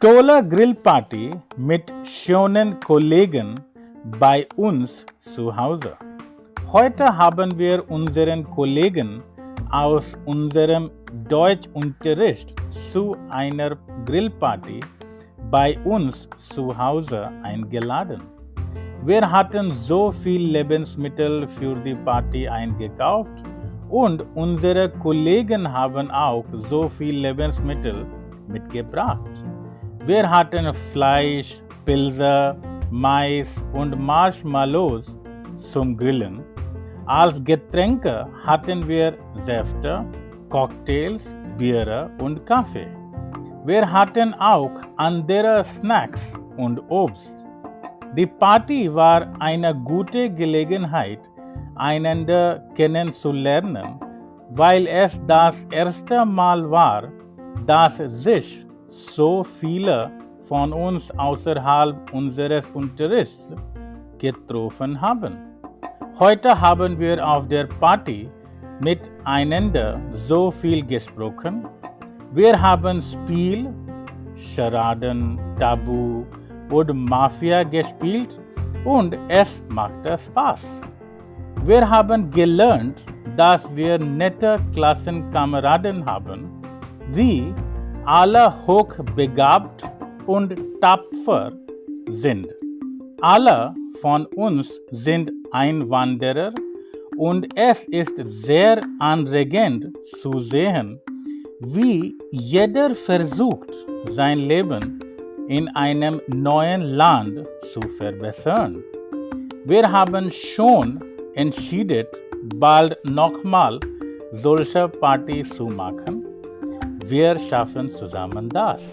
Toller Grillparty mit schönen Kollegen bei uns zu Hause. Heute haben wir unseren Kollegen aus unserem Deutschunterricht zu einer Grillparty bei uns zu Hause eingeladen. Wir hatten so viel Lebensmittel für die Party eingekauft und unsere Kollegen haben auch so viel Lebensmittel mitgebracht. Wir hatten Fleisch, Pilze, Mais und Marshmallows zum Grillen. Als Getränke hatten wir Säfte, Cocktails, Biere und Kaffee. Wir hatten auch andere Snacks und Obst. Die Party war eine gute Gelegenheit, einander kennenzulernen, weil es das erste Mal war, dass sich so viele von uns außerhalb unseres Unterrichts getroffen haben. Heute haben wir auf der Party miteinander so viel gesprochen. Wir haben Spiel, Charaden, Tabu und Mafia gespielt und es machte Spaß. Wir haben gelernt, dass wir nette Klassenkameraden haben, die alle hochbegabt und tapfer sind. Alle von uns sind Einwanderer und es ist sehr anregend zu sehen, wie jeder versucht, sein Leben in einem neuen Land zu verbessern. Wir haben schon entschieden, bald nochmal solche Partys zu machen. वियर शाफन सुजामन दास